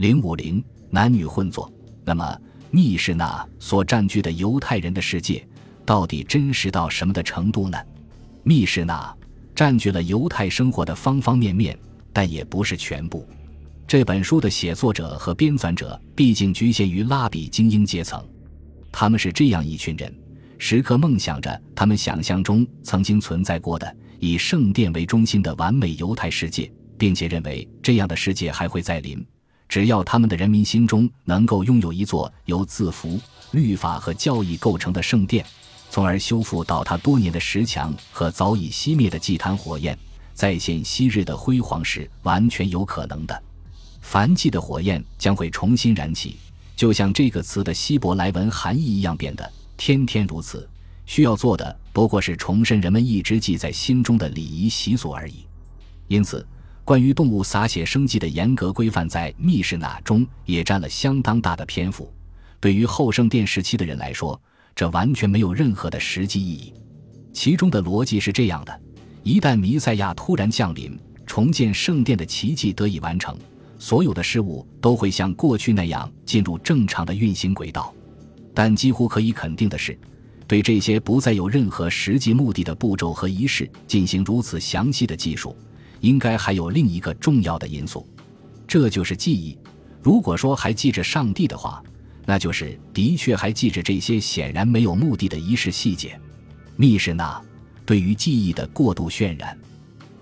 零五零男女混作。那么，密室那所占据的犹太人的世界，到底真实到什么的程度呢？密室那占据了犹太生活的方方面面，但也不是全部。这本书的写作者和编纂者毕竟局限于拉比精英阶层，他们是这样一群人，时刻梦想着他们想象中曾经存在过的以圣殿为中心的完美犹太世界，并且认为这样的世界还会再临，只要他们的人民心中能够拥有一座由字符、律法和教义构成的圣殿，从而修复倒塌多年的石墙和早已熄灭的祭坛火焰，再现昔日的辉煌时，完全有可能的。梵祭的火焰将会重新燃起，就像这个词的希伯来文含义一样变得天天如此。需要做的不过是重申人们一直记在心中的礼仪习俗而已。因此，关于动物洒血生祭的严格规范在密室那中也占了相当大的篇幅。对于后圣殿时期的人来说，这完全没有任何的实际意义。其中的逻辑是这样的：一旦弥赛亚突然降临，重建圣殿的奇迹得以完成。所有的事物都会像过去那样进入正常的运行轨道，但几乎可以肯定的是，对这些不再有任何实际目的的步骤和仪式进行如此详细的技术，应该还有另一个重要的因素，这就是记忆。如果说还记着上帝的话，那就是的确还记着这些显然没有目的的仪式细节。密室那对于记忆的过度渲染。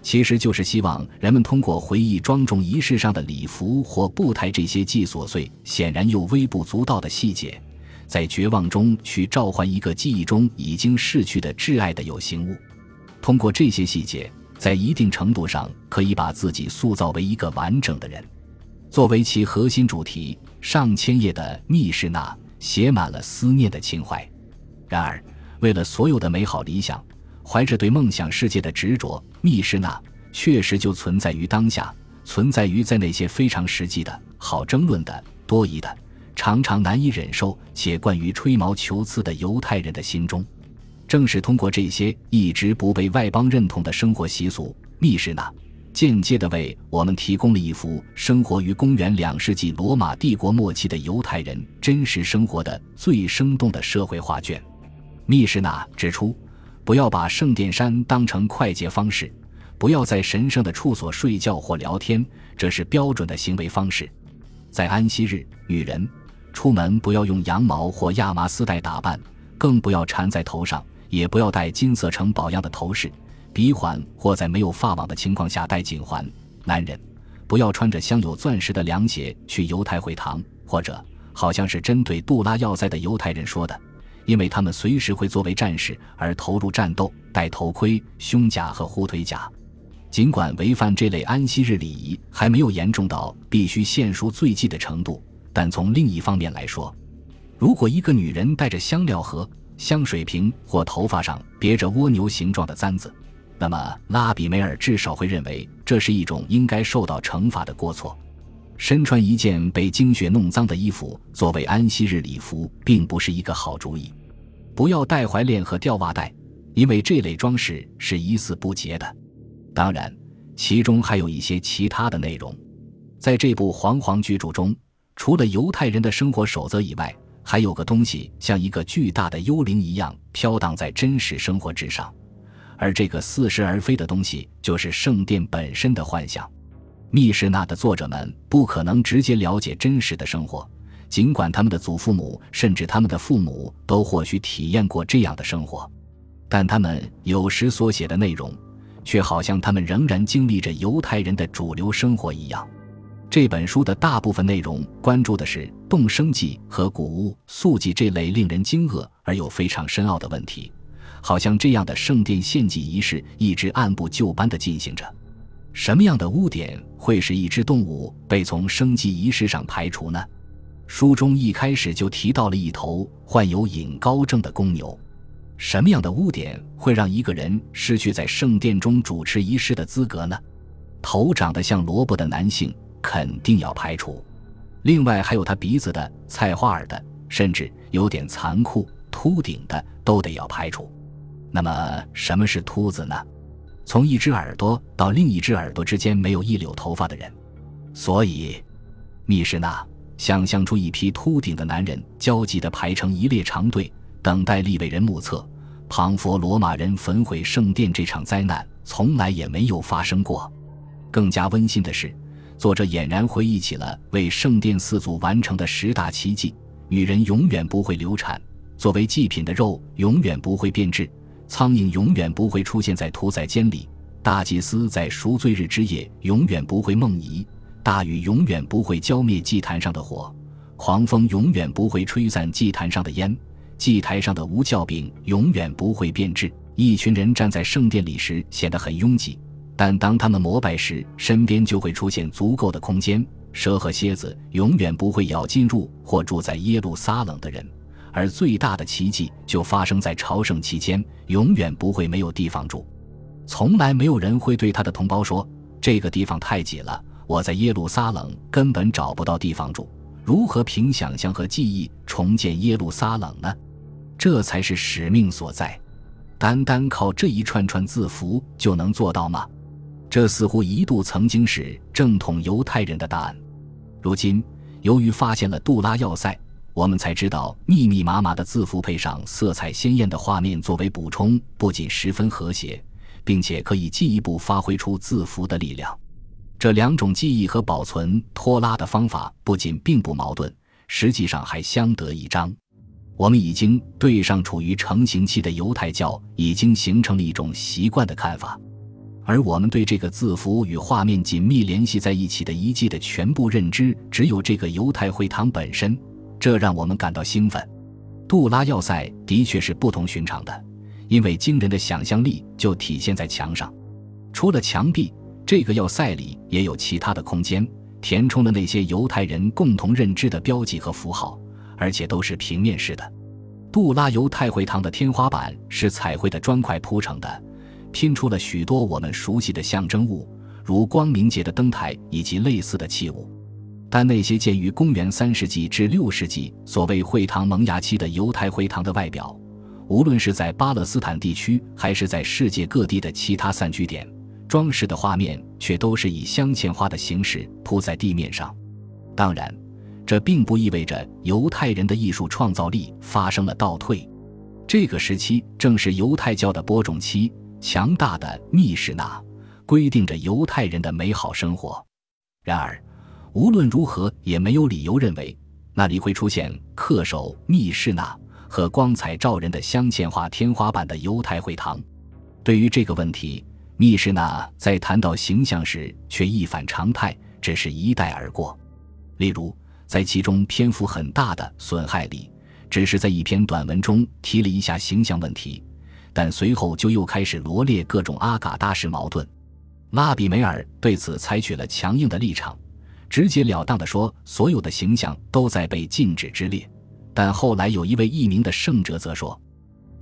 其实就是希望人们通过回忆庄重仪式上的礼服或步态这些既琐碎、显然又微不足道的细节，在绝望中去召唤一个记忆中已经逝去的挚爱的有形物。通过这些细节，在一定程度上可以把自己塑造为一个完整的人。作为其核心主题，上千页的密室那写满了思念的情怀。然而，为了所有的美好理想。怀着对梦想世界的执着，密室那确实就存在于当下，存在于在那些非常实际的、好争论的、多疑的、常常难以忍受且惯于吹毛求疵的犹太人的心中。正是通过这些一直不被外邦认同的生活习俗，密室那间接地为我们提供了一幅生活于公元两世纪罗马帝国末期的犹太人真实生活的最生动的社会画卷。密室那指出。不要把圣殿山当成快捷方式，不要在神圣的处所睡觉或聊天，这是标准的行为方式。在安息日，女人出门不要用羊毛或亚麻丝带打扮，更不要缠在头上，也不要戴金色城堡样的头饰、鼻环，或在没有发网的情况下戴颈环。男人不要穿着镶有钻石的凉鞋去犹太会堂，或者好像是针对杜拉要塞的犹太人说的。因为他们随时会作为战士而投入战斗，戴头盔、胸甲和护腿甲。尽管违反这类安息日礼仪还没有严重到必须献赎罪祭的程度，但从另一方面来说，如果一个女人带着香料盒、香水瓶或头发上别着蜗牛形状的簪子，那么拉比梅尔至少会认为这是一种应该受到惩罚的过错。身穿一件被精血弄脏的衣服作为安息日礼服，并不是一个好主意。不要戴怀链和吊袜带，因为这类装饰是疑似不洁的。当然，其中还有一些其他的内容。在这部煌煌巨著中，除了犹太人的生活守则以外，还有个东西像一个巨大的幽灵一样飘荡在真实生活之上，而这个似是而非的东西，就是圣殿本身的幻想。密室那的作者们不可能直接了解真实的生活，尽管他们的祖父母甚至他们的父母都或许体验过这样的生活，但他们有时所写的内容，却好像他们仍然经历着犹太人的主流生活一样。这本书的大部分内容关注的是动生祭和谷物素祭这类令人惊愕而又非常深奥的问题，好像这样的圣殿献祭仪式一直按部就班地进行着。什么样的污点会使一只动物被从生祭仪式上排除呢？书中一开始就提到了一头患有隐高症的公牛。什么样的污点会让一个人失去在圣殿中主持仪式的资格呢？头长得像萝卜的男性肯定要排除。另外还有他鼻子的、菜花耳的，甚至有点残酷、秃顶的，都得要排除。那么什么是秃子呢？从一只耳朵到另一只耳朵之间没有一绺头发的人，所以密室那，想象出一批秃顶的男人焦急地排成一列长队，等待立伟人目测庞佛罗马人焚毁圣殿这场灾难，从来也没有发生过。更加温馨的是，作者俨然回忆起了为圣殿四祖完成的十大奇迹：女人永远不会流产，作为祭品的肉永远不会变质，苍蝇永远不会出现在屠宰间里，大祭司在赎罪日之夜永远不会梦遗。大雨永远不会浇灭祭坛上的火，狂风永远不会吹散祭坛上的烟，祭台上的无酵饼永远不会变质。一群人站在圣殿里时显得很拥挤，但当他们膜拜时，身边就会出现足够的空间。蛇和蝎子永远不会咬进入或住在耶路撒冷的人，而最大的奇迹就发生在朝圣期间，永远不会没有地方住。从来没有人会对他的同胞说：“这个地方太挤了。”我在耶路撒冷根本找不到地方住，如何凭想象和记忆重建耶路撒冷呢？这才是使命所在。单单靠这一串串字符就能做到吗？这似乎一度曾经是正统犹太人的答案。如今，由于发现了杜拉要塞，我们才知道密密麻麻的字符配上色彩鲜艳的画面作为补充，不仅十分和谐，并且可以进一步发挥出字符的力量。这两种记忆和保存拖拉的方法不仅并不矛盾，实际上还相得益彰。我们已经对上处于成型期的犹太教已经形成了一种习惯的看法，而我们对这个字符与画面紧密联系在一起的遗迹的全部认知，只有这个犹太会堂本身。这让我们感到兴奋。杜拉要塞的确是不同寻常的，因为惊人的想象力就体现在墙上，除了墙壁。这个要塞里也有其他的空间，填充了那些犹太人共同认知的标记和符号，而且都是平面式的。杜拉犹太会堂的天花板是彩绘的砖块铺成的，拼出了许多我们熟悉的象征物，如光明节的灯台以及类似的器物。但那些建于公元三世纪至六世纪所谓会堂萌芽期的犹太会堂的外表，无论是在巴勒斯坦地区还是在世界各地的其他散居点。装饰的画面却都是以镶嵌花的形式铺在地面上，当然，这并不意味着犹太人的艺术创造力发生了倒退。这个时期正是犹太教的播种期，强大的密室那规定着犹太人的美好生活。然而，无论如何，也没有理由认为那里会出现恪守密室那和光彩照人的镶嵌画天花板的犹太会堂。对于这个问题，密室那在谈到形象时却一反常态，只是一带而过。例如，在其中篇幅很大的损害里，只是在一篇短文中提了一下形象问题，但随后就又开始罗列各种阿嘎达式矛盾。拉比梅尔对此采取了强硬的立场，直截了当地说，所有的形象都在被禁止之列。但后来有一位匿名的圣者则说，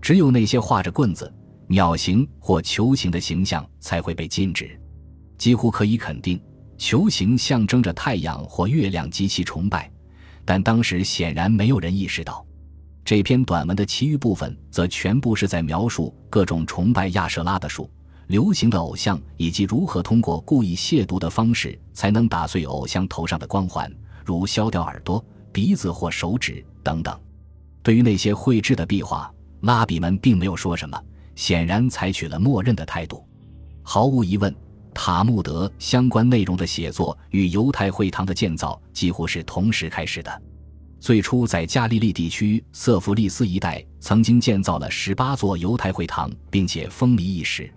只有那些画着棍子。鸟形或球形的形象才会被禁止。几乎可以肯定，球形象征着太阳或月亮及其崇拜，但当时显然没有人意识到。这篇短文的其余部分则全部是在描述各种崇拜亚舍拉的术、流行的偶像，以及如何通过故意亵渎的方式才能打碎偶像头上的光环，如削掉耳朵、鼻子或手指等等。对于那些绘制的壁画，拉比们并没有说什么。显然采取了默认的态度。毫无疑问，塔木德相关内容的写作与犹太会堂的建造几乎是同时开始的。最初在加利利地区瑟弗利斯一带曾经建造了十八座犹太会堂，并且风靡一时。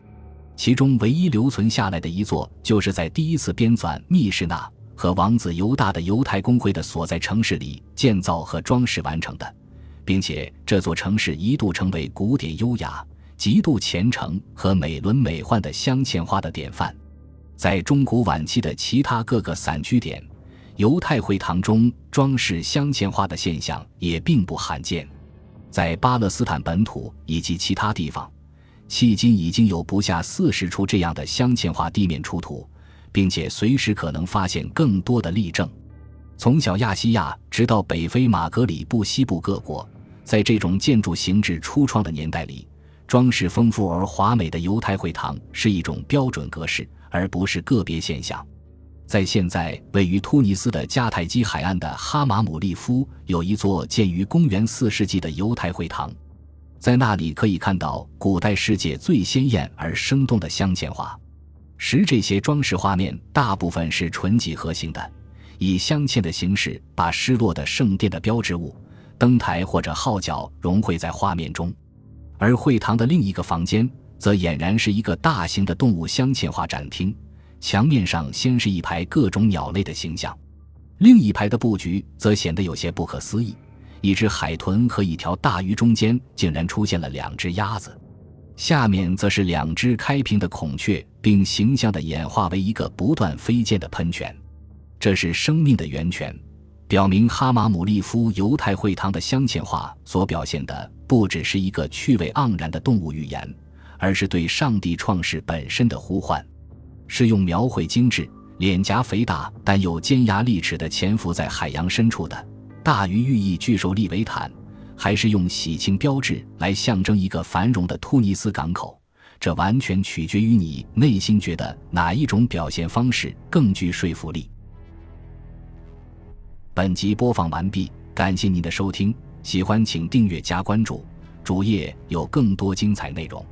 其中唯一留存下来的一座，就是在第一次编纂密室那和王子犹大的犹太公会的所在城市里建造和装饰完成的，并且这座城市一度成为古典优雅。极度虔诚和美轮美奂的镶嵌花的典范，在中古晚期的其他各个散居点，犹太会堂中装饰镶嵌花的现象也并不罕见。在巴勒斯坦本土以及其他地方，迄今已经有不下四十处这样的镶嵌花地面出土，并且随时可能发现更多的例证。从小亚细亚直到北非马格里布西部各国，在这种建筑形制初创的年代里。装饰丰富而华美的犹太会堂是一种标准格式，而不是个别现象。在现在位于突尼斯的迦太基海岸的哈马姆利夫，有一座建于公元四世纪的犹太会堂，在那里可以看到古代世界最鲜艳而生动的镶嵌画。十这些装饰画面大部分是纯几何形的，以镶嵌的形式把失落的圣殿的标志物、灯台或者号角融汇在画面中。而会堂的另一个房间，则俨然是一个大型的动物镶嵌画展厅，墙面上先是一排各种鸟类的形象，另一排的布局则显得有些不可思议：一只海豚和一条大鱼中间竟然出现了两只鸭子。下面则是两只开屏的孔雀，并形象地演化为一个不断飞溅的喷泉，这是生命的源泉，表明哈马姆利夫犹太会堂的镶嵌画所表现的不只是一个趣味盎然的动物语言，而是对上帝创世本身的呼唤，是用描绘精致、脸颊肥大但又尖牙利齿的潜伏在海洋深处的大鱼寓意巨兽利维坦。还是用喜庆标志来象征一个繁荣的突尼斯港口，这完全取决于你内心觉得哪一种表现方式更具说服力。本集播放完毕，感谢您的收听，喜欢请订阅加关注，主页有更多精彩内容。